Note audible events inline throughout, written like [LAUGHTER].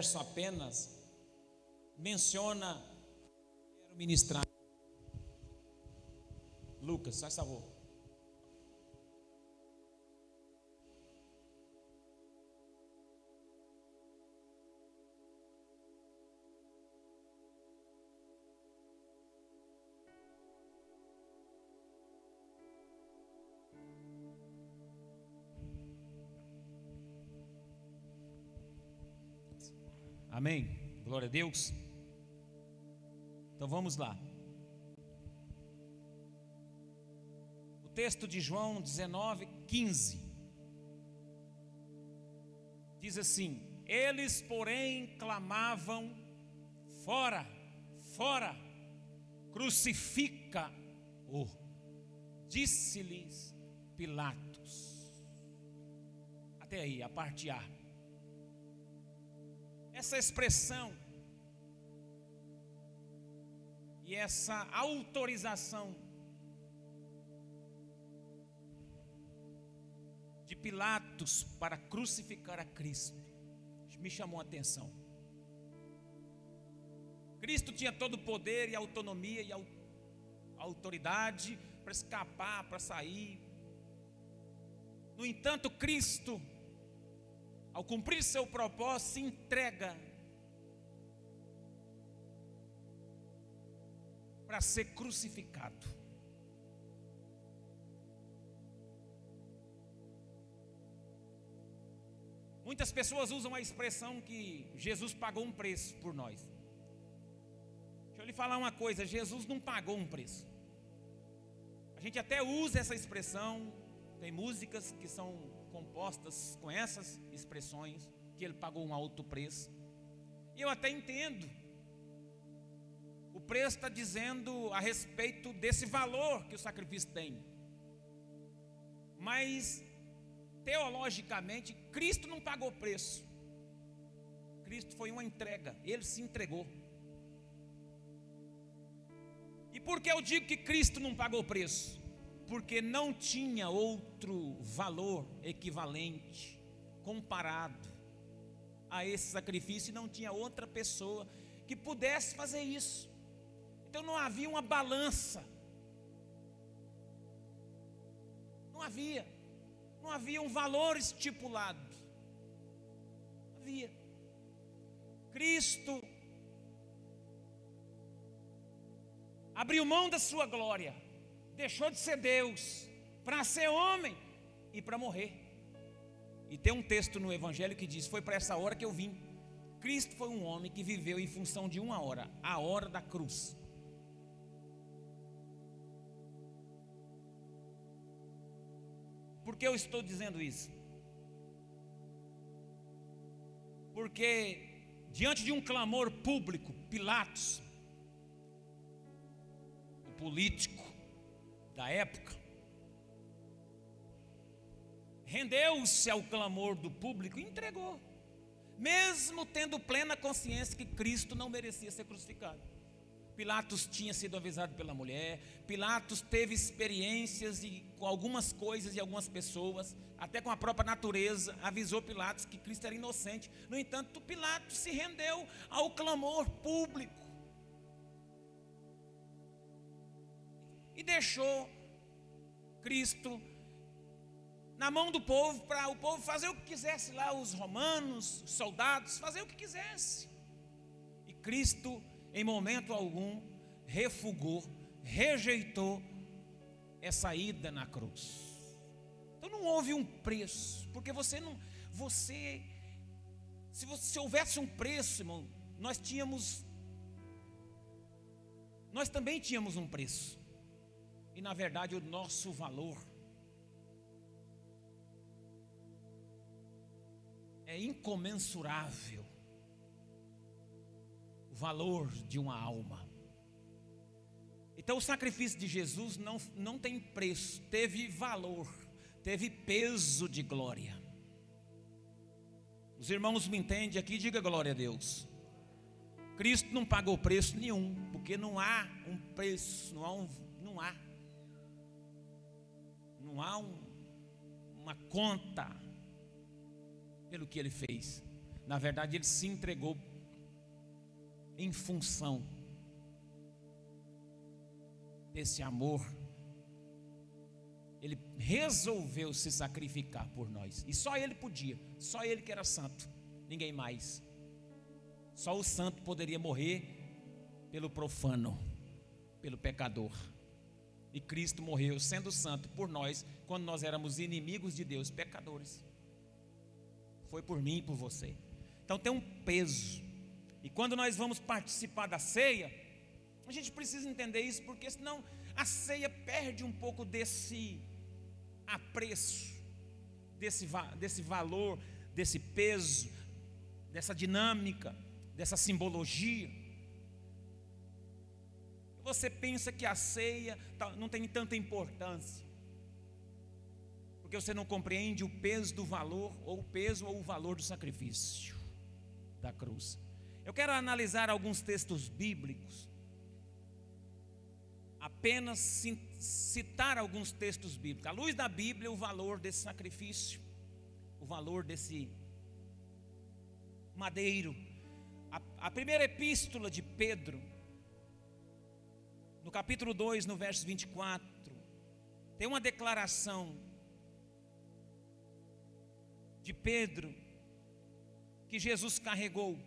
verso apenas menciona ministrar. Lucas, faz favor. Amém. Glória a Deus. Então vamos lá. O texto de João 19, 15. Diz assim: Eles, porém, clamavam: Fora, fora, crucifica-o. Disse-lhes Pilatos. Até aí, a parte A. Essa expressão e essa autorização de Pilatos para crucificar a Cristo me chamou a atenção. Cristo tinha todo o poder e autonomia e autoridade para escapar, para sair. No entanto, Cristo, ao cumprir seu propósito, se entrega para ser crucificado. Muitas pessoas usam a expressão que Jesus pagou um preço por nós. Deixa eu lhe falar uma coisa: Jesus não pagou um preço. A gente até usa essa expressão, tem músicas que são compostas com essas expressões, que ele pagou um alto preço. E eu até entendo, o preço está dizendo a respeito desse valor que o sacrifício tem. Mas, teologicamente, Cristo não pagou preço. Cristo foi uma entrega, ele se entregou. E por que eu digo que Cristo não pagou preço? Porque não tinha outro valor equivalente, comparado a esse sacrifício, e não tinha outra pessoa que pudesse fazer isso. Então não havia uma balança. Não havia. Não havia um valor estipulado. Não havia. Cristo abriu mão da sua glória, deixou de ser Deus para ser homem e para morrer. E tem um texto no Evangelho que diz: Foi para essa hora que eu vim. Cristo foi um homem que viveu em função de uma hora, a hora da cruz. Por que eu estou dizendo isso? Porque diante de um clamor público, Pilatos, o político da época, rendeu-se ao clamor do público e entregou, mesmo tendo plena consciência que Cristo não merecia ser crucificado. Pilatos tinha sido avisado pela mulher, Pilatos teve experiências e, com algumas coisas e algumas pessoas, até com a própria natureza, avisou Pilatos que Cristo era inocente. No entanto, Pilatos se rendeu ao clamor público e deixou Cristo na mão do povo para o povo fazer o que quisesse lá, os romanos, os soldados, fazer o que quisesse. E Cristo em momento algum, refugou, rejeitou essa ida na cruz. Então não houve um preço, porque você não, você, se, você, se houvesse um preço, irmão, nós tínhamos, nós também tínhamos um preço, e na verdade o nosso valor é incomensurável valor de uma alma. Então o sacrifício de Jesus não, não tem preço, teve valor, teve peso de glória. Os irmãos me entendem aqui, diga glória a Deus. Cristo não pagou preço nenhum, porque não há um preço, não há um, não há um, uma conta pelo que ele fez. Na verdade, ele se entregou em função desse amor. Ele resolveu se sacrificar por nós. E só ele podia, só ele que era santo, ninguém mais. Só o santo poderia morrer pelo profano, pelo pecador. E Cristo morreu sendo santo por nós, quando nós éramos inimigos de Deus, pecadores. Foi por mim e por você. Então tem um peso. E quando nós vamos participar da ceia, a gente precisa entender isso, porque senão a ceia perde um pouco desse apreço, desse, desse valor, desse peso, dessa dinâmica, dessa simbologia. Você pensa que a ceia tá, não tem tanta importância, porque você não compreende o peso do valor, ou o peso ou o valor do sacrifício da cruz. Eu quero analisar alguns textos bíblicos, apenas citar alguns textos bíblicos, à luz da Bíblia, o valor desse sacrifício, o valor desse madeiro. A, a primeira epístola de Pedro, no capítulo 2, no verso 24, tem uma declaração de Pedro que Jesus carregou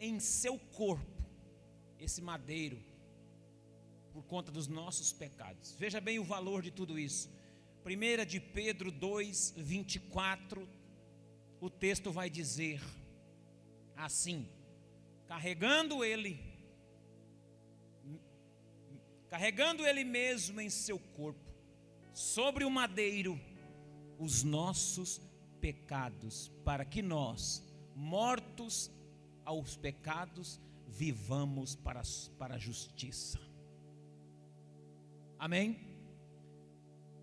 em seu corpo esse madeiro por conta dos nossos pecados. Veja bem o valor de tudo isso. 1 de Pedro 2, 24, o texto vai dizer assim: carregando ele carregando ele mesmo em seu corpo, sobre o madeiro, os nossos pecados, para que nós, mortos aos pecados, vivamos para, para a justiça. Amém?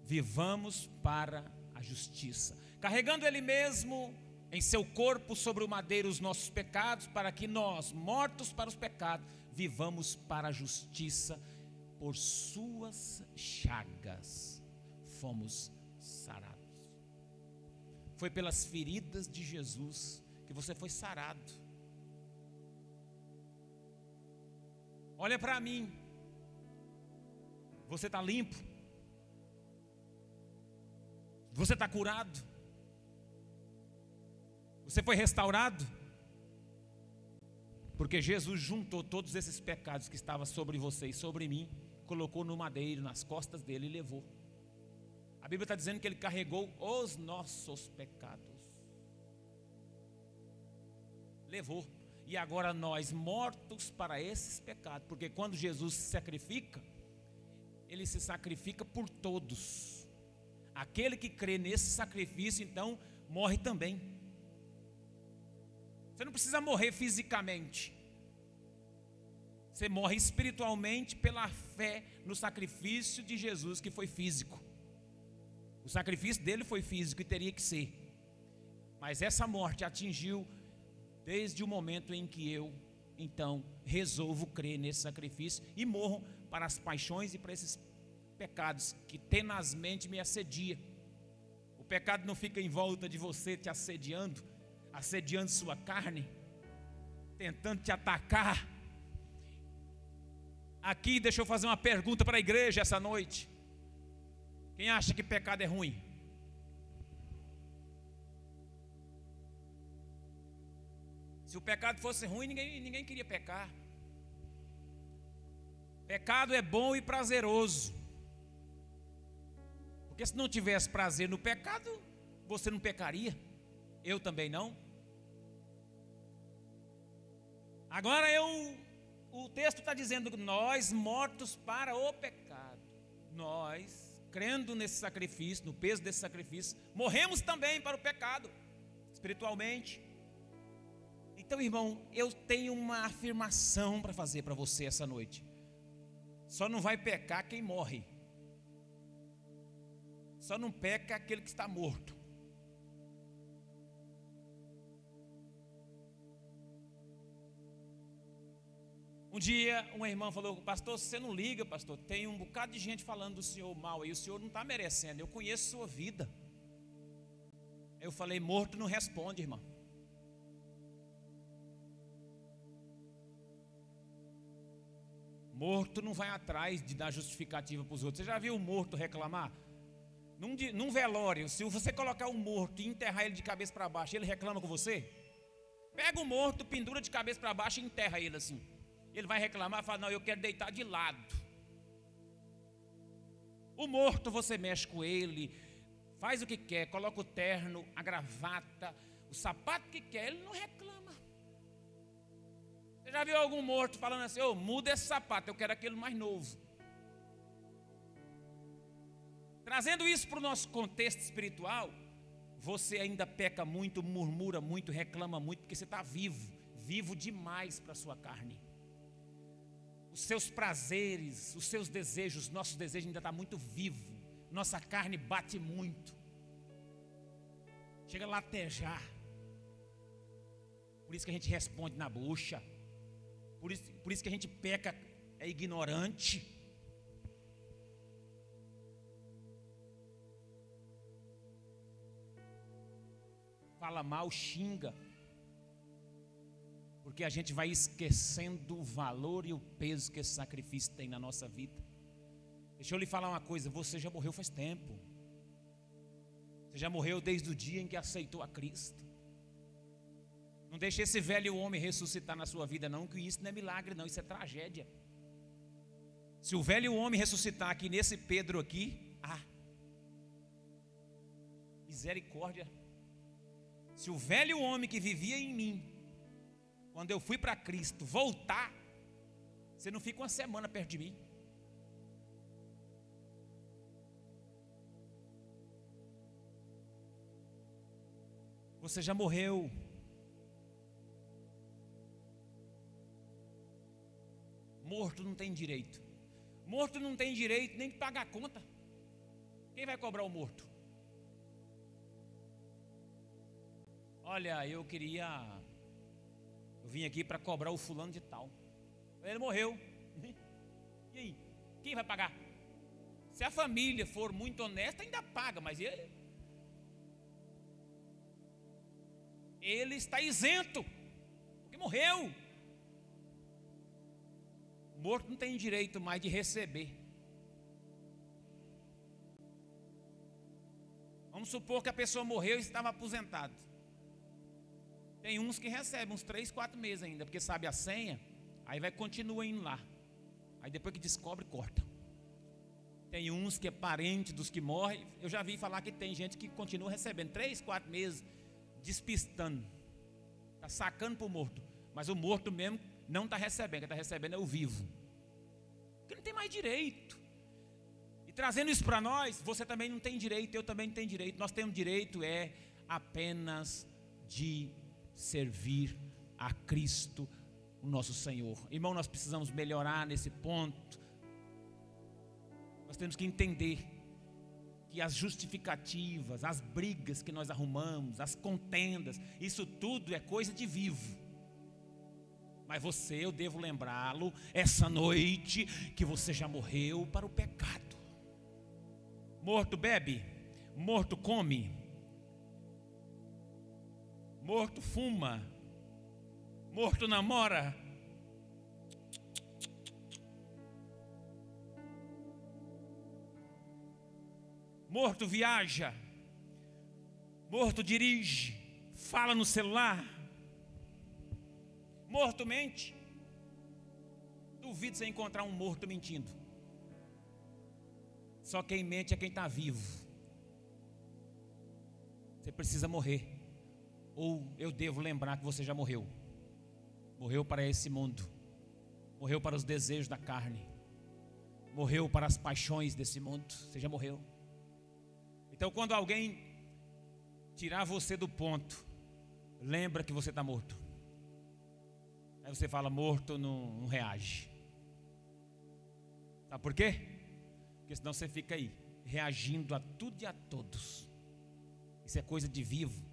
Vivamos para a justiça, carregando Ele mesmo em seu corpo sobre o madeiro os nossos pecados, para que nós, mortos para os pecados, vivamos para a justiça por suas chagas fomos sarados. Foi pelas feridas de Jesus que você foi sarado. Olha para mim. Você está limpo. Você está curado. Você foi restaurado. Porque Jesus juntou todos esses pecados que estavam sobre você e sobre mim colocou no madeiro, nas costas dele e levou. A Bíblia está dizendo que ele carregou os nossos pecados. Levou. E agora nós, mortos para esses pecados, porque quando Jesus se sacrifica, ele se sacrifica por todos. Aquele que crê nesse sacrifício, então, morre também. Você não precisa morrer fisicamente. Você morre espiritualmente pela fé no sacrifício de Jesus, que foi físico. O sacrifício dele foi físico e teria que ser. Mas essa morte atingiu desde o momento em que eu, então, resolvo crer nesse sacrifício e morro para as paixões e para esses pecados que tenazmente me assedia. O pecado não fica em volta de você te assediando, assediando sua carne, tentando te atacar Aqui, deixa eu fazer uma pergunta para a igreja essa noite. Quem acha que pecado é ruim? Se o pecado fosse ruim, ninguém, ninguém queria pecar. Pecado é bom e prazeroso. Porque se não tivesse prazer no pecado, você não pecaria. Eu também não. Agora eu o texto está dizendo nós mortos para o pecado, nós, crendo nesse sacrifício, no peso desse sacrifício, morremos também para o pecado, espiritualmente. Então, irmão, eu tenho uma afirmação para fazer para você essa noite. Só não vai pecar quem morre. Só não peca aquele que está morto. Um dia, uma irmã falou: Pastor, você não liga, pastor. Tem um bocado de gente falando do senhor mal e o senhor não está merecendo. Eu conheço sua vida. Eu falei: Morto não responde, irmã. Morto não vai atrás de dar justificativa para os outros. Você já viu o morto reclamar? Num, num velório, se você colocar o um morto e enterrar ele de cabeça para baixo, ele reclama com você? Pega o morto, pendura de cabeça para baixo e enterra ele assim. Ele vai reclamar, fala: Não, eu quero deitar de lado. O morto você mexe com ele, faz o que quer, coloca o terno, a gravata, o sapato que quer, ele não reclama. Você já viu algum morto falando assim: oh, muda esse sapato, eu quero aquele mais novo. Trazendo isso para o nosso contexto espiritual, você ainda peca muito, murmura muito, reclama muito, porque você está vivo, vivo demais para a sua carne. Os seus prazeres, os seus desejos, nossos desejos ainda está muito vivo. Nossa carne bate muito. Chega a latejar. Por isso que a gente responde na bucha. Por isso, por isso que a gente peca, é ignorante. fala mal, xinga. Porque a gente vai esquecendo o valor e o peso que esse sacrifício tem na nossa vida. Deixa eu lhe falar uma coisa: você já morreu faz tempo. Você já morreu desde o dia em que aceitou a Cristo. Não deixe esse velho homem ressuscitar na sua vida, não, que isso não é milagre, não, isso é tragédia. Se o velho homem ressuscitar aqui nesse Pedro aqui, ah, misericórdia. Se o velho homem que vivia em mim, quando eu fui para Cristo, voltar, você não fica uma semana perto de mim. Você já morreu. Morto não tem direito. Morto não tem direito nem de pagar a conta. Quem vai cobrar o morto? Olha, eu queria. Vim aqui para cobrar o fulano de tal. Ele morreu. [LAUGHS] E aí? Quem vai pagar? Se a família for muito honesta, ainda paga, mas ele. Ele está isento, porque morreu. Morto não tem direito mais de receber. Vamos supor que a pessoa morreu e estava aposentado. Tem uns que recebem uns 3, 4 meses ainda, porque sabe a senha, aí vai continua indo lá. Aí depois que descobre, corta. Tem uns que é parente dos que morrem. Eu já vi falar que tem gente que continua recebendo 3, 4 meses, despistando. Está sacando para o morto. Mas o morto mesmo não está recebendo, quem está recebendo é o vivo. Porque não tem mais direito. E trazendo isso para nós, você também não tem direito, eu também não tenho direito. Nós temos direito é apenas de servir a Cristo, o nosso Senhor. Irmão, nós precisamos melhorar nesse ponto. Nós temos que entender que as justificativas, as brigas que nós arrumamos, as contendas, isso tudo é coisa de vivo. Mas você, eu devo lembrá-lo essa noite que você já morreu para o pecado. Morto bebe, morto come, Morto fuma. Morto namora. Morto viaja. Morto dirige. Fala no celular. Morto mente. Duvido você encontrar um morto mentindo. Só quem mente é quem está vivo. Você precisa morrer. Ou eu devo lembrar que você já morreu? Morreu para esse mundo, morreu para os desejos da carne, morreu para as paixões desse mundo. Você já morreu. Então, quando alguém tirar você do ponto, lembra que você está morto. Aí você fala: morto não, não reage. Sabe por quê? Porque senão você fica aí, reagindo a tudo e a todos. Isso é coisa de vivo.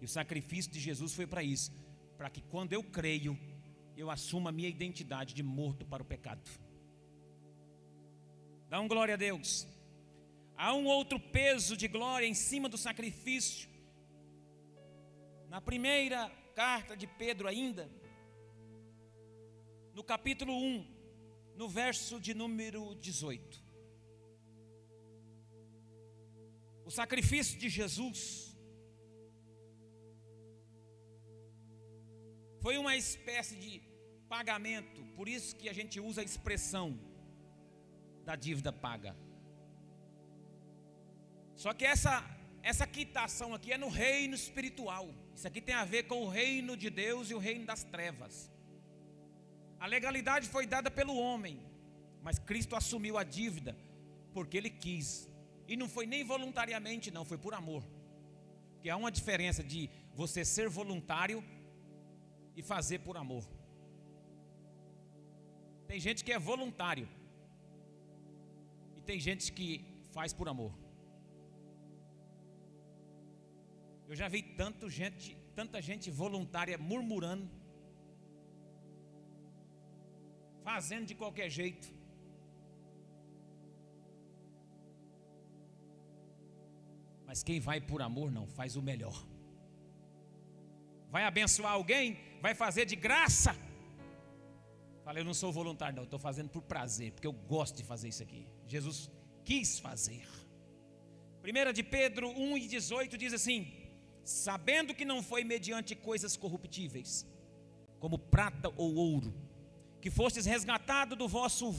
E o sacrifício de Jesus foi para isso, para que quando eu creio, eu assuma a minha identidade de morto para o pecado. Dá um glória a Deus. Há um outro peso de glória em cima do sacrifício. Na primeira carta de Pedro ainda, no capítulo 1, no verso de número 18. O sacrifício de Jesus foi uma espécie de pagamento, por isso que a gente usa a expressão da dívida paga. Só que essa essa quitação aqui é no reino espiritual. Isso aqui tem a ver com o reino de Deus e o reino das trevas. A legalidade foi dada pelo homem, mas Cristo assumiu a dívida porque ele quis. E não foi nem voluntariamente, não, foi por amor. Porque há uma diferença de você ser voluntário e fazer por amor. Tem gente que é voluntário. E tem gente que faz por amor. Eu já vi tanto gente, tanta gente voluntária murmurando, fazendo de qualquer jeito. Mas quem vai por amor não, faz o melhor. Vai abençoar alguém, vai fazer de graça. Falei, eu não sou voluntário, não, estou fazendo por prazer, porque eu gosto de fazer isso aqui. Jesus quis fazer. 1 de Pedro 1 e 18 diz assim: sabendo que não foi mediante coisas corruptíveis, como prata ou ouro, que fostes resgatado do vosso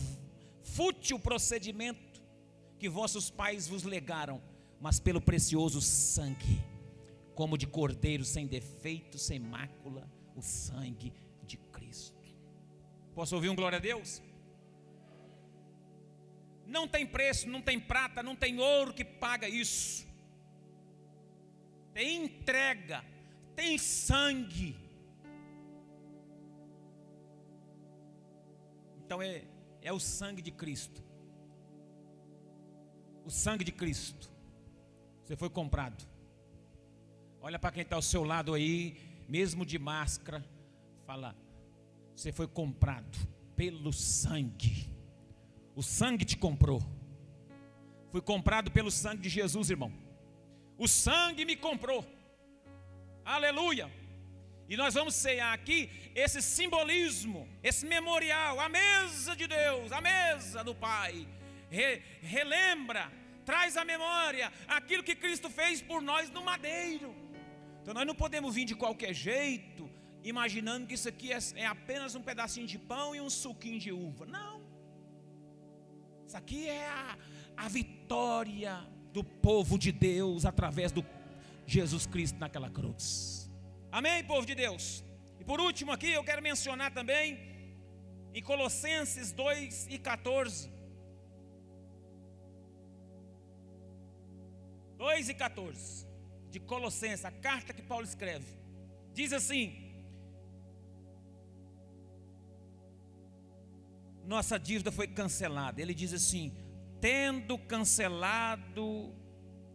fútil procedimento que vossos pais vos legaram, mas pelo precioso sangue, como de cordeiro sem defeito, sem mácula, o sangue de Cristo. Posso ouvir um glória a Deus? Não tem preço, não tem prata, não tem ouro que paga isso tem entrega, tem sangue. Então é, é o sangue de Cristo. O sangue de Cristo. Você foi comprado. Olha para quem está ao seu lado aí, mesmo de máscara, fala: Você foi comprado pelo sangue. O sangue te comprou. Fui comprado pelo sangue de Jesus, irmão. O sangue me comprou. Aleluia. E nós vamos cear aqui esse simbolismo, esse memorial, a mesa de Deus, a mesa do Pai. Re, relembra, traz à memória aquilo que Cristo fez por nós no madeiro. Então nós não podemos vir de qualquer jeito, imaginando que isso aqui é, é apenas um pedacinho de pão e um suquinho de uva. Não. Isso aqui é a, a vitória do povo de Deus através do Jesus Cristo naquela cruz. Amém, povo de Deus? E por último aqui eu quero mencionar também em Colossenses 2 e 14. 2 e 14 de Colossenses, a carta que Paulo escreve. Diz assim: Nossa dívida foi cancelada. Ele diz assim: tendo cancelado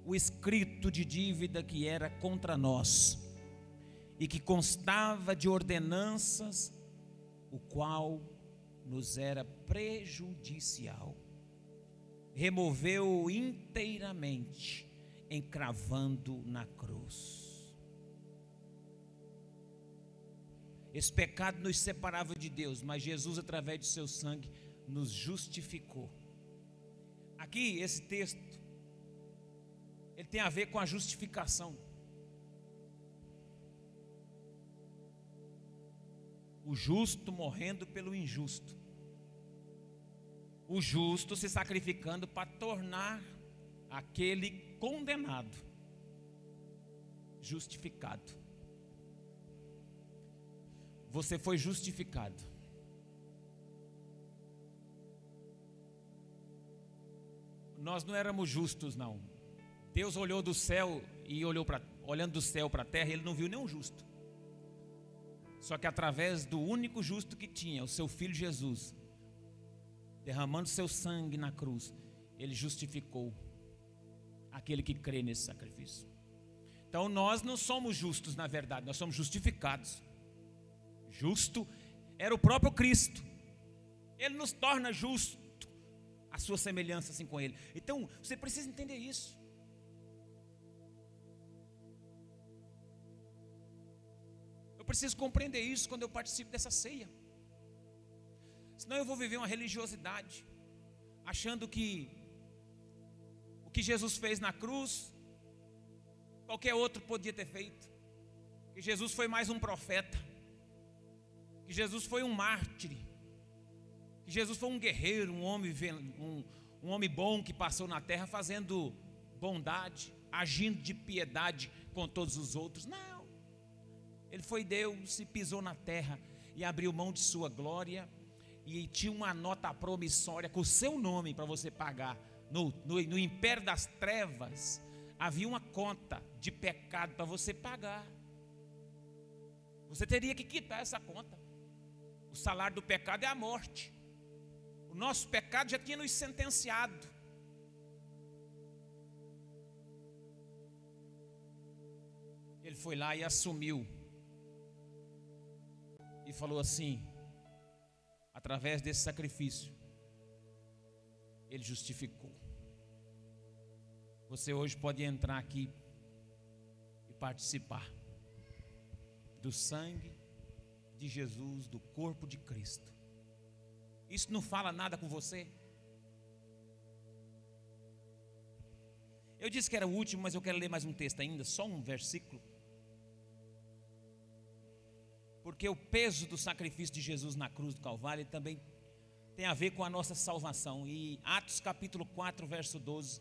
o escrito de dívida que era contra nós e que constava de ordenanças, o qual nos era prejudicial. Removeu-o inteiramente, encravando na cruz. Esse pecado nos separava de Deus, mas Jesus, através de seu sangue, nos justificou Aqui, esse texto, ele tem a ver com a justificação. O justo morrendo pelo injusto. O justo se sacrificando para tornar aquele condenado justificado. Você foi justificado. nós não éramos justos, não. Deus olhou do céu e olhou para, olhando do céu para a terra, ele não viu nenhum justo. Só que através do único justo que tinha, o seu filho Jesus, derramando seu sangue na cruz, ele justificou aquele que crê nesse sacrifício. Então nós não somos justos, na verdade, nós somos justificados. Justo era o próprio Cristo. Ele nos torna justos a sua semelhança assim com Ele. Então, você precisa entender isso. Eu preciso compreender isso quando eu participo dessa ceia. Senão eu vou viver uma religiosidade, achando que que Jesus fez na cruz, qualquer outro podia ter feito. Que Jesus foi mais um profeta. Que Jesus foi um mártir. Que Jesus foi um guerreiro, um homem, um, um homem bom que passou na terra fazendo bondade, agindo de piedade com todos os outros. Não. Ele foi Deus e pisou na terra e abriu mão de sua glória e tinha uma nota promissória com o seu nome para você pagar. No, no, no império das trevas havia uma conta de pecado para você pagar. Você teria que quitar essa conta. O salário do pecado é a morte. O nosso pecado já tinha nos sentenciado. Ele foi lá e assumiu. E falou assim: através desse sacrifício, ele justificou. Você hoje pode entrar aqui e participar do sangue de Jesus, do corpo de Cristo. Isso não fala nada com você? Eu disse que era o último, mas eu quero ler mais um texto ainda, só um versículo. Porque o peso do sacrifício de Jesus na cruz do Calvário também tem a ver com a nossa salvação. E Atos capítulo 4, verso 12.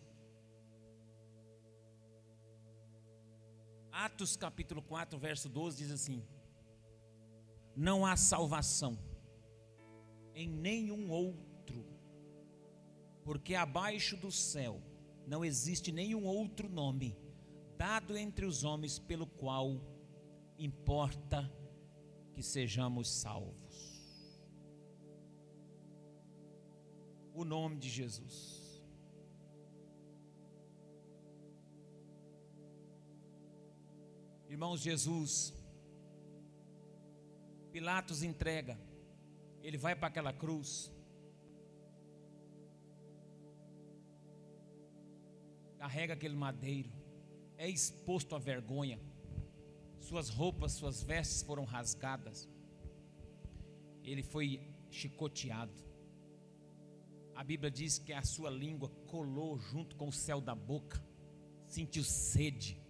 Atos capítulo 4, verso 12 diz assim: Não há salvação em nenhum outro, porque abaixo do céu não existe nenhum outro nome dado entre os homens pelo qual importa que sejamos salvos. O nome de Jesus. Irmãos, Jesus, Pilatos entrega, ele vai para aquela cruz, carrega aquele madeiro, é exposto à vergonha, suas roupas, suas vestes foram rasgadas, ele foi chicoteado. A Bíblia diz que a sua língua colou junto com o céu da boca, sentiu sede.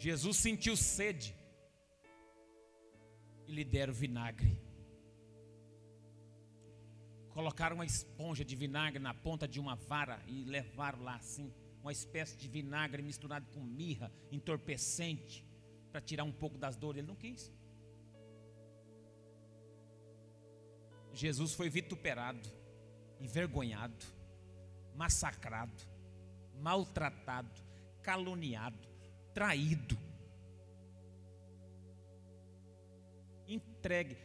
Jesus sentiu sede e lhe deram vinagre. Colocaram uma esponja de vinagre na ponta de uma vara e levaram lá assim, uma espécie de vinagre misturado com mirra, entorpecente, para tirar um pouco das dores. Ele não quis. Jesus foi vituperado, envergonhado, massacrado, maltratado, caluniado, traído, entregue.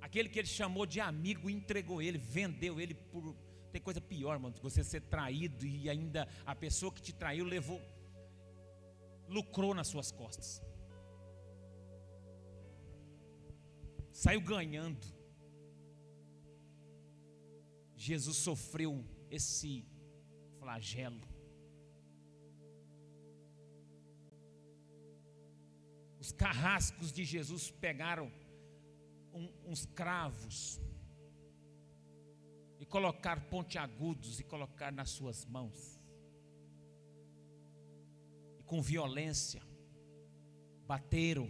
Aquele que ele chamou de amigo entregou ele, vendeu ele por. Tem coisa pior, mano, você ser traído e ainda a pessoa que te traiu levou, lucrou nas suas costas. Saiu ganhando. Jesus sofreu esse flagelo. Os carrascos de Jesus pegaram um, uns cravos e colocar pontiagudos e colocar nas suas mãos. E com violência bateram,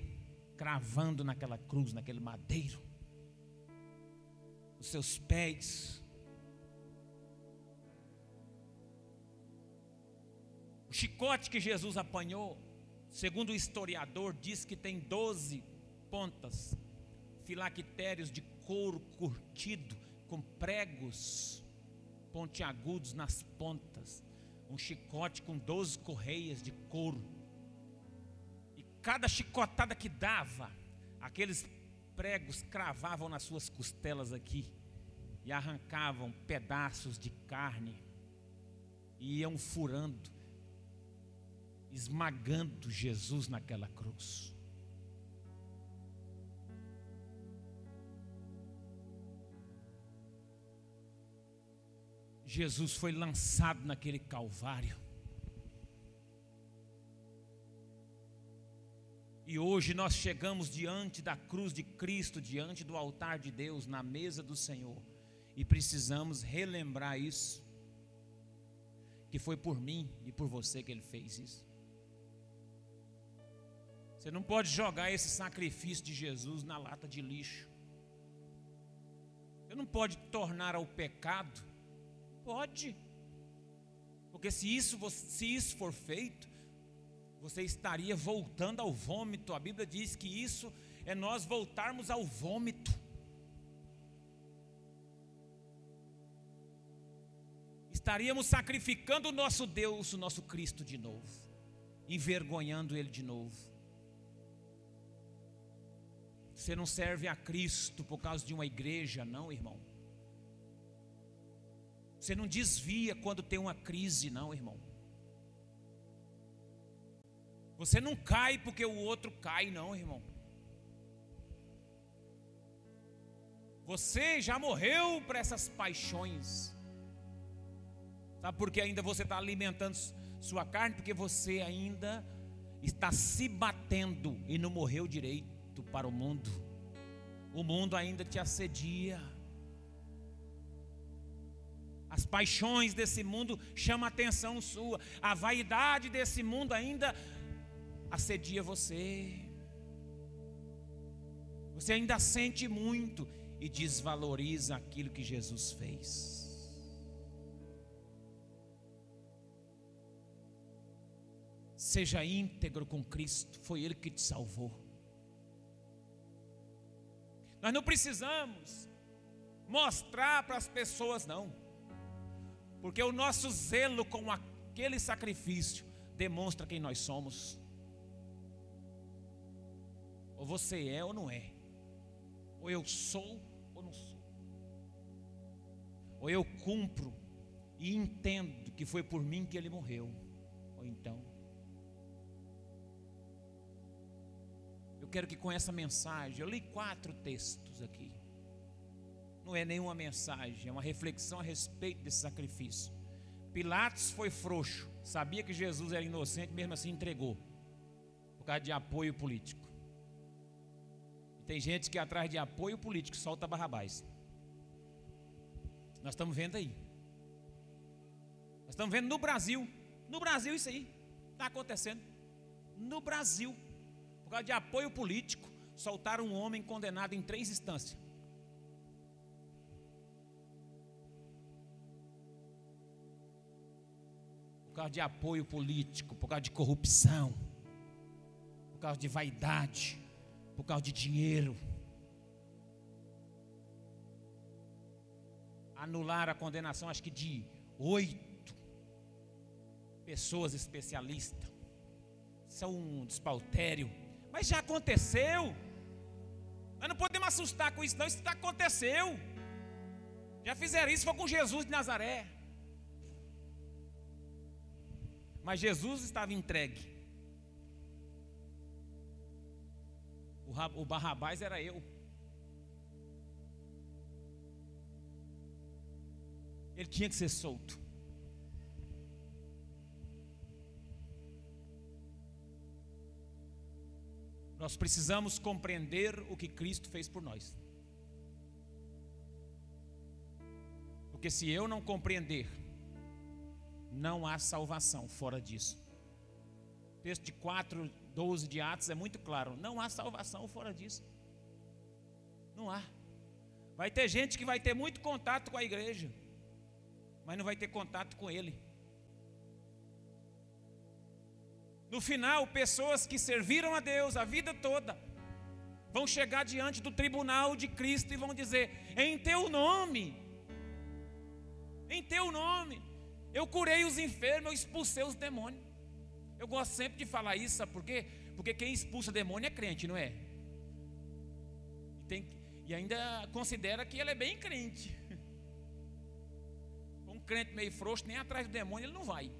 cravando naquela cruz, naquele madeiro, os seus pés. O chicote que Jesus apanhou Segundo o historiador, diz que tem 12 pontas, filactérios de couro curtido, com pregos pontiagudos nas pontas, um chicote com 12 correias de couro. E cada chicotada que dava, aqueles pregos cravavam nas suas costelas aqui e arrancavam pedaços de carne e iam furando esmagando Jesus naquela cruz. Jesus foi lançado naquele Calvário. E hoje nós chegamos diante da cruz de Cristo, diante do altar de Deus, na mesa do Senhor, e precisamos relembrar isso, que foi por mim e por você que Ele fez isso. Você não pode jogar esse sacrifício de Jesus na lata de lixo. Você não pode tornar ao pecado. Pode. Porque se isso, se isso for feito, você estaria voltando ao vômito. A Bíblia diz que isso é nós voltarmos ao vômito. Estaríamos sacrificando o nosso Deus, o nosso Cristo de novo, envergonhando Ele de novo. Você não serve a Cristo por causa de uma igreja, não, irmão. Você não desvia quando tem uma crise, não, irmão. Você não cai porque o outro cai, não, irmão. Você já morreu para essas paixões. Sabe por que ainda você está alimentando sua carne? Porque você ainda está se batendo e não morreu direito para o mundo. O mundo ainda te assedia. As paixões desse mundo chamam a atenção sua. A vaidade desse mundo ainda assedia você. Você ainda sente muito e desvaloriza aquilo que Jesus fez. Seja íntegro com Cristo, foi Ele que te salvou. Nós não precisamos mostrar para as pessoas, não, porque o nosso zelo com aquele sacrifício demonstra quem nós somos. Ou você é ou não é. Ou eu sou ou não sou. Ou eu cumpro e entendo que foi por mim que ele morreu. Ou então. Eu quero que com essa mensagem, eu li quatro textos aqui. Não é nenhuma mensagem, é uma reflexão a respeito desse sacrifício. Pilatos foi frouxo, sabia que Jesus era inocente, mesmo assim entregou, por causa de apoio político. Tem gente que atrás de apoio político solta Barrabás. Nós estamos vendo aí. Nós estamos vendo no Brasil. No Brasil isso aí está acontecendo. No Brasil, por causa de apoio político, soltaram um homem condenado em três instâncias. Por causa de apoio político, por causa de corrupção, por causa de vaidade por causa de dinheiro. Anular a condenação, acho que de oito pessoas especialistas. Isso é um despautério. Mas já aconteceu. Nós não podemos assustar com isso, não. Isso já aconteceu. Já fizeram isso, foi com Jesus de Nazaré. Mas Jesus estava entregue. O Barrabás era eu. Ele tinha que ser solto. Nós precisamos compreender o que Cristo fez por nós. Porque se eu não compreender, não há salvação fora disso. O texto de 4 12 de Atos é muito claro: não há salvação fora disso. Não há. Vai ter gente que vai ter muito contato com a igreja, mas não vai ter contato com Ele. No final, pessoas que serviram a Deus a vida toda, vão chegar diante do tribunal de Cristo e vão dizer: Em teu nome, em teu nome, eu curei os enfermos, eu expulsei os demônios. Eu gosto sempre de falar isso, sabe por quê? Porque quem expulsa demônio é crente, não é? E, tem, e ainda considera que ele é bem crente. [LAUGHS] Um crente meio frouxo, nem atrás do demônio ele não vai.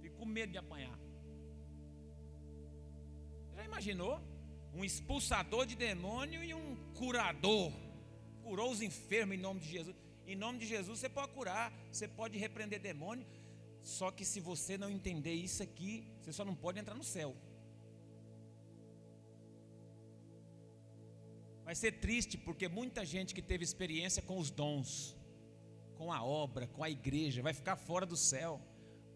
Fica com medo de apanhar. Já imaginou? Um expulsador de demônio e um curador. Curou os enfermos em nome de Jesus. Em nome de Jesus você pode curar, você pode repreender demônio. Só que se você não entender isso aqui, você só não pode entrar no céu. Vai ser triste porque muita gente que teve experiência com os dons, com a obra, com a igreja, vai ficar fora do céu.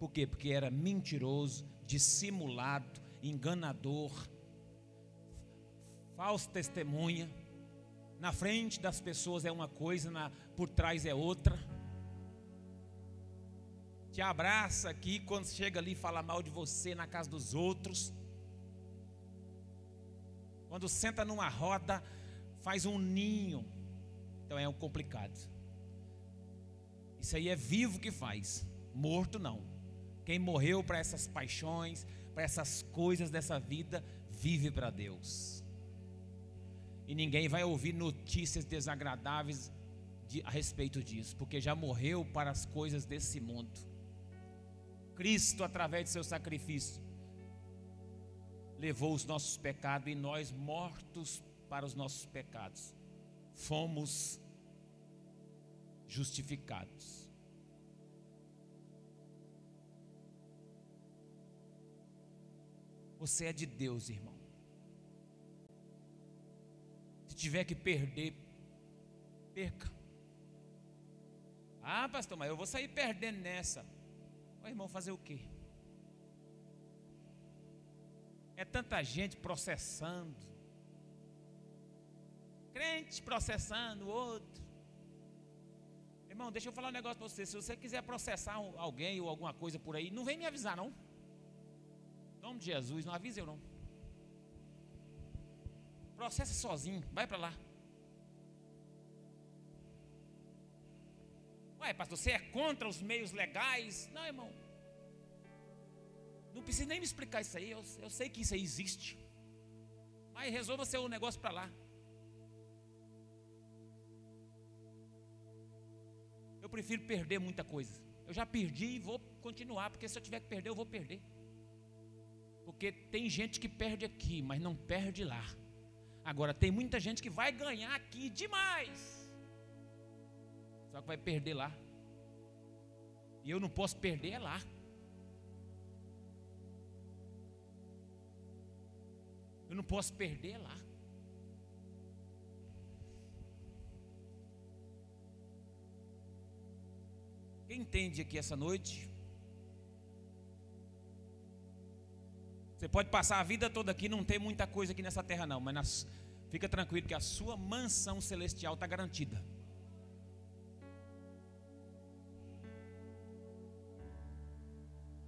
Por quê? Porque era mentiroso, dissimulado, enganador, falso testemunha. Na frente das pessoas é uma coisa, na, por trás é outra. Te abraça aqui quando chega ali fala mal de você na casa dos outros. Quando senta numa roda, faz um ninho. Então é um complicado. Isso aí é vivo que faz, morto não. Quem morreu para essas paixões, para essas coisas dessa vida, vive para Deus. E ninguém vai ouvir notícias desagradáveis de, a respeito disso, porque já morreu para as coisas desse mundo. Cristo, através de seu sacrifício, levou os nossos pecados e nós, mortos para os nossos pecados, fomos justificados. Você é de Deus, irmão. Tiver que perder, perca. Ah, pastor, mas eu vou sair perdendo nessa. Ô irmão, fazer o quê? É tanta gente processando. Crente processando o outro. Irmão, deixa eu falar um negócio para você. Se você quiser processar alguém ou alguma coisa por aí, não vem me avisar, não. Em nome de Jesus, não avisa eu não. Processa sozinho, vai para lá. Ué, pastor, você é contra os meios legais? Não, irmão. Não precisa nem me explicar isso aí, eu, eu sei que isso aí existe. Mas resolva seu negócio para lá. Eu prefiro perder muita coisa. Eu já perdi e vou continuar, porque se eu tiver que perder, eu vou perder. Porque tem gente que perde aqui, mas não perde lá. Agora, tem muita gente que vai ganhar aqui demais, só que vai perder lá. E eu não posso perder é lá. Eu não posso perder lá. Quem entende aqui essa noite? Pode passar a vida toda aqui, não tem muita coisa aqui nessa terra, não, mas nas, fica tranquilo que a sua mansão celestial está garantida.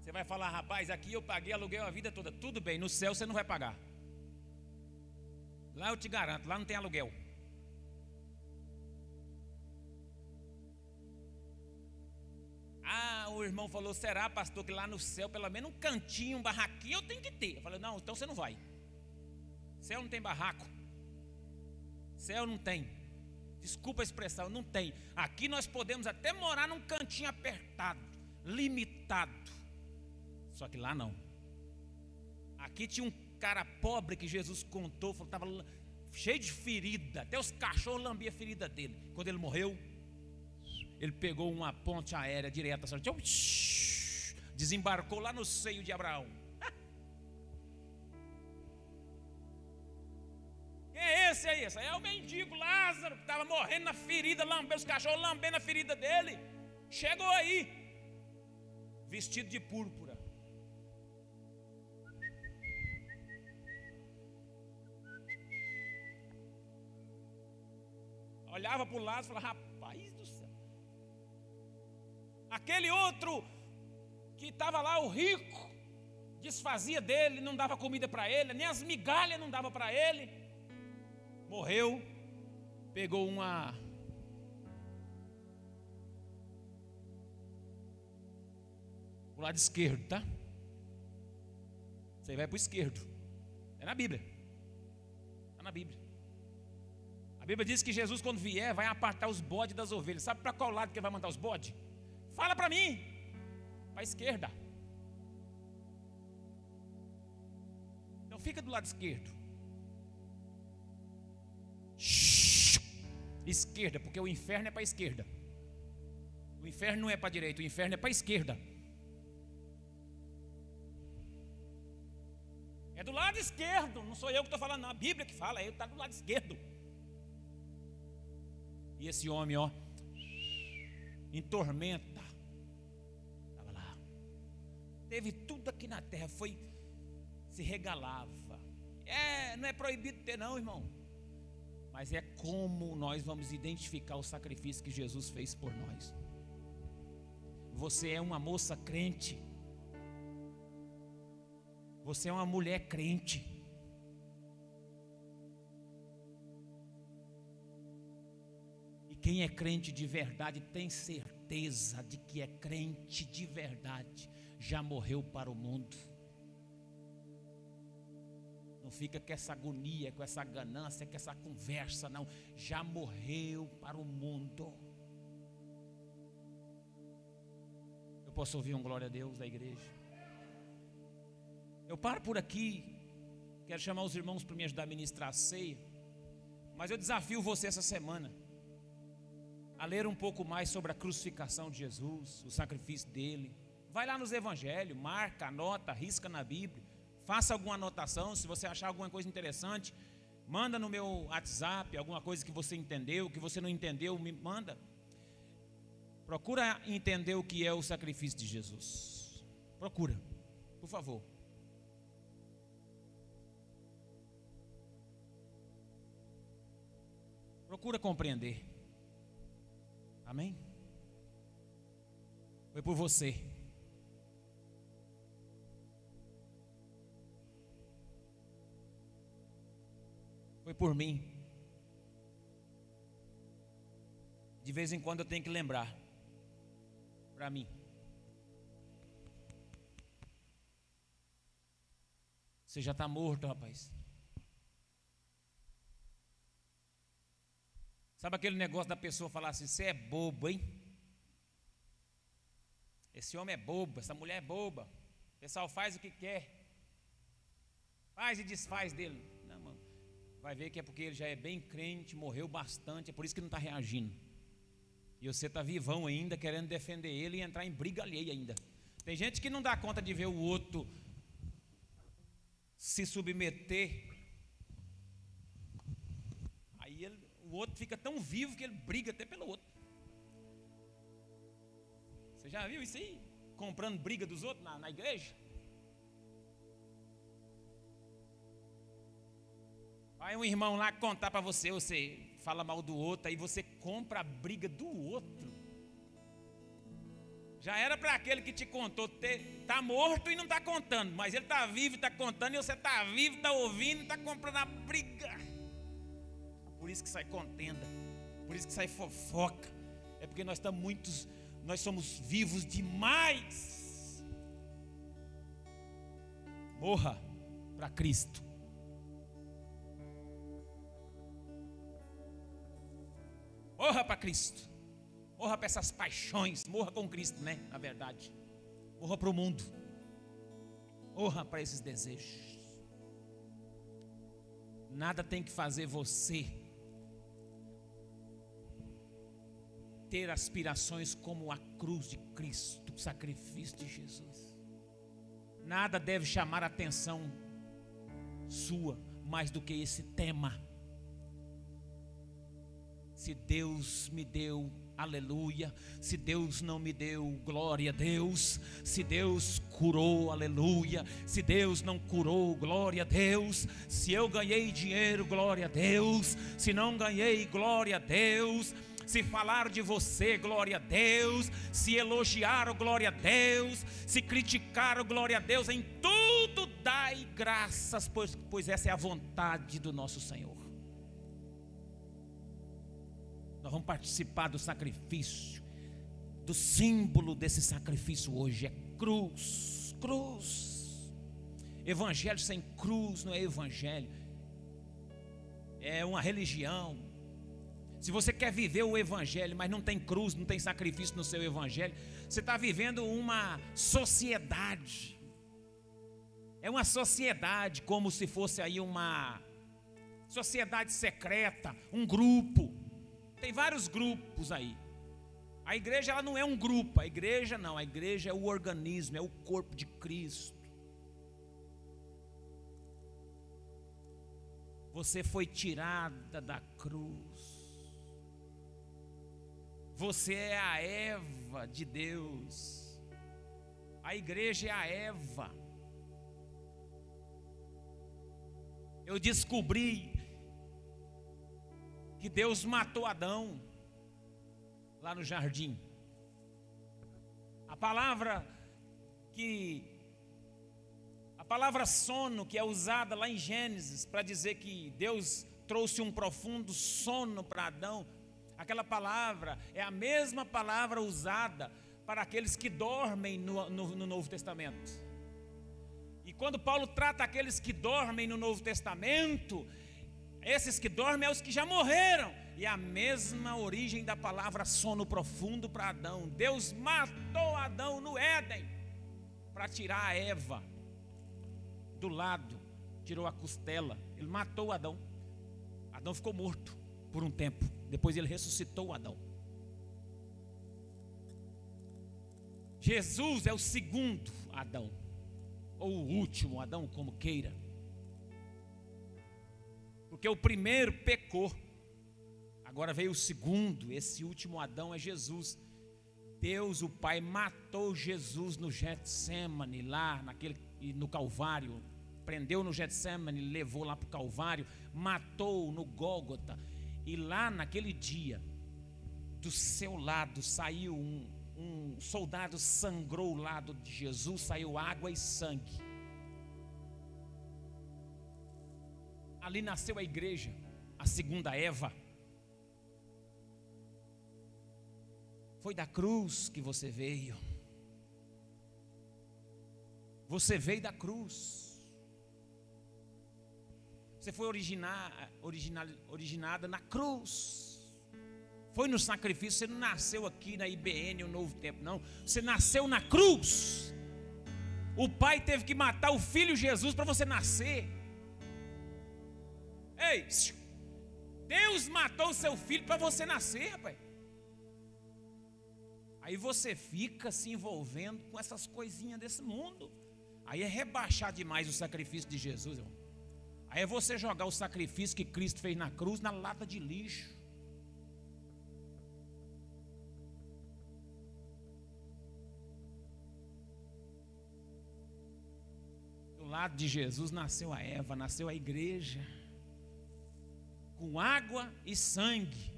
Você vai falar, rapaz, aqui eu paguei aluguel a vida toda. Tudo bem, no céu você não vai pagar. Lá eu te garanto, lá não tem aluguel. O irmão falou: será, pastor, que lá no céu, pelo menos um cantinho, um barraquinho eu tenho que ter. Eu falei: não, então você não vai. Céu não tem barraco. Céu não tem. Desculpa a expressão, não tem. Aqui nós podemos até morar num cantinho apertado, limitado. Só que lá não. Aqui tinha um cara pobre que Jesus contou, estava cheio de ferida, até os cachorros lambiam a ferida dele. Quando ele morreu, ele pegou uma ponte aérea direta, desembarcou lá no seio de Abraão. [LAUGHS] Quem é esse aí? Esse aí é o mendigo Lázaro, que estava morrendo na ferida, lambendo os cachorros lambendo a ferida dele. Chegou aí, vestido de púrpura. olhava para o lado e falava: Rapaz do céu. Aquele outro que estava lá, o rico, desfazia dele, não dava comida para ele, nem as migalhas não dava para ele. Morreu, pegou uma. O lado esquerdo, tá? Você vai para o esquerdo. É na Bíblia. Está na Bíblia. A Bíblia diz que Jesus, quando vier, vai apartar os bodes das ovelhas. Sabe para qual lado que ele vai mandar os bodes? Fala para mim. Para a esquerda. Então fica do lado esquerdo. Esquerda, porque o inferno é para a esquerda. O inferno não é para a direita, o inferno é para a esquerda. É do lado esquerdo, não sou eu que estou falando, não. A Bíblia que fala, ele está do lado esquerdo. E esse homem, ó, em tormenta, Teve tudo aqui na terra, foi, se regalava. É, não é proibido ter, não, irmão. Mas é como nós vamos identificar o sacrifício que Jesus fez por nós. Você é uma moça crente. Você é uma mulher crente. E quem é crente de verdade tem certeza de que é crente de verdade. Já morreu para o mundo. Não fica com essa agonia, com essa ganância, com essa conversa, não. Já morreu para o mundo. Eu posso ouvir um glória a Deus da igreja? Eu paro por aqui. Quero chamar os irmãos para me ajudar a ministrar a ceia. Mas eu desafio você essa semana a ler um pouco mais sobre a crucificação de Jesus, o sacrifício dele. Vai lá nos evangelhos, marca, anota, risca na Bíblia. Faça alguma anotação, se você achar alguma coisa interessante, manda no meu WhatsApp, alguma coisa que você entendeu, que você não entendeu, me manda. Procura entender o que é o sacrifício de Jesus. Procura, por favor. Procura compreender. Amém? Foi por você. Foi por mim. De vez em quando eu tenho que lembrar. Para mim. Você já está morto, rapaz. Sabe aquele negócio da pessoa falar assim: você é bobo, hein? Esse homem é bobo, essa mulher é boba. O pessoal faz o que quer. Faz e desfaz dele vai ver que é porque ele já é bem crente, morreu bastante, é por isso que não está reagindo. E você está vivão ainda, querendo defender ele e entrar em briga alheia ainda. Tem gente que não dá conta de ver o outro se submeter. Aí ele, o outro fica tão vivo que ele briga até pelo outro. Você já viu isso aí? Comprando briga dos outros na, na igreja? Vai um irmão lá contar para você, você fala mal do outro, aí você compra a briga do outro. Já era para aquele que te contou ter, tá morto e não está contando, mas ele está vivo e está contando, e você está vivo, está ouvindo está comprando a briga. Por isso que sai contenda, por isso que sai fofoca. É porque nós estamos muitos, nós somos vivos demais. Morra para Cristo. Morra para Cristo. Morra para essas paixões. Morra com Cristo, né? Na verdade. Morra para o mundo. Morra para esses desejos. Nada tem que fazer você ter aspirações como a cruz de Cristo, o sacrifício de Jesus. Nada deve chamar a atenção sua mais do que esse tema. Se Deus me deu, aleluia. Se Deus não me deu, glória a Deus. Se Deus curou, aleluia. Se Deus não curou, glória a Deus. Se eu ganhei dinheiro, glória a Deus. Se não ganhei, glória a Deus. Se falar de você, glória a Deus. Se elogiar, glória a Deus. Se criticar, glória a Deus. Em tudo dai graças, pois, pois essa é a vontade do nosso Senhor. Nós vamos participar do sacrifício, do símbolo desse sacrifício hoje é cruz, cruz. Evangelho sem cruz não é evangelho, é uma religião. Se você quer viver o evangelho, mas não tem cruz, não tem sacrifício no seu evangelho, você está vivendo uma sociedade. É uma sociedade, como se fosse aí uma sociedade secreta, um grupo tem vários grupos aí. A igreja ela não é um grupo, a igreja não, a igreja é o organismo, é o corpo de Cristo. Você foi tirada da cruz. Você é a Eva de Deus. A igreja é a Eva. Eu descobri que Deus matou Adão lá no jardim. A palavra que a palavra sono que é usada lá em Gênesis para dizer que Deus trouxe um profundo sono para Adão, aquela palavra é a mesma palavra usada para aqueles que dormem no, no, no Novo Testamento. E quando Paulo trata aqueles que dormem no Novo Testamento, esses que dormem é os que já morreram. E a mesma origem da palavra sono profundo para Adão. Deus matou Adão no Éden para tirar a Eva do lado, tirou a costela. Ele matou Adão. Adão ficou morto por um tempo. Depois ele ressuscitou Adão. Jesus é o segundo Adão, ou o último Adão, como queira. Porque o primeiro pecou, agora veio o segundo, esse último Adão é Jesus. Deus, o Pai, matou Jesus no Getsemane, lá naquele, no Calvário, prendeu no Getsemane, levou lá para o Calvário, matou no Gólgota, e lá naquele dia, do seu lado saiu um, um soldado, sangrou o lado de Jesus, saiu água e sangue. Ali nasceu a igreja, a segunda Eva. Foi da cruz que você veio. Você veio da cruz. Você foi originar, original, originada na cruz. Foi no sacrifício. Você não nasceu aqui na IBN, o Novo Tempo, não. Você nasceu na cruz. O pai teve que matar o filho Jesus para você nascer. Ei, Deus matou o seu filho para você nascer, rapaz. Aí você fica se envolvendo com essas coisinhas desse mundo. Aí é rebaixar demais o sacrifício de Jesus, irmão. Aí é você jogar o sacrifício que Cristo fez na cruz na lata de lixo. Do lado de Jesus nasceu a Eva, nasceu a igreja com água e sangue.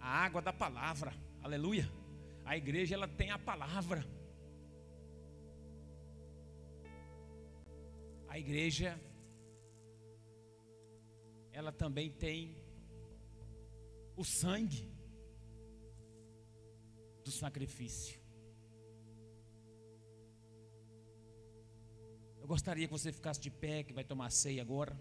A água da palavra, aleluia. A igreja ela tem a palavra. A igreja ela também tem o sangue do sacrifício. Eu gostaria que você ficasse de pé, que vai tomar ceia agora.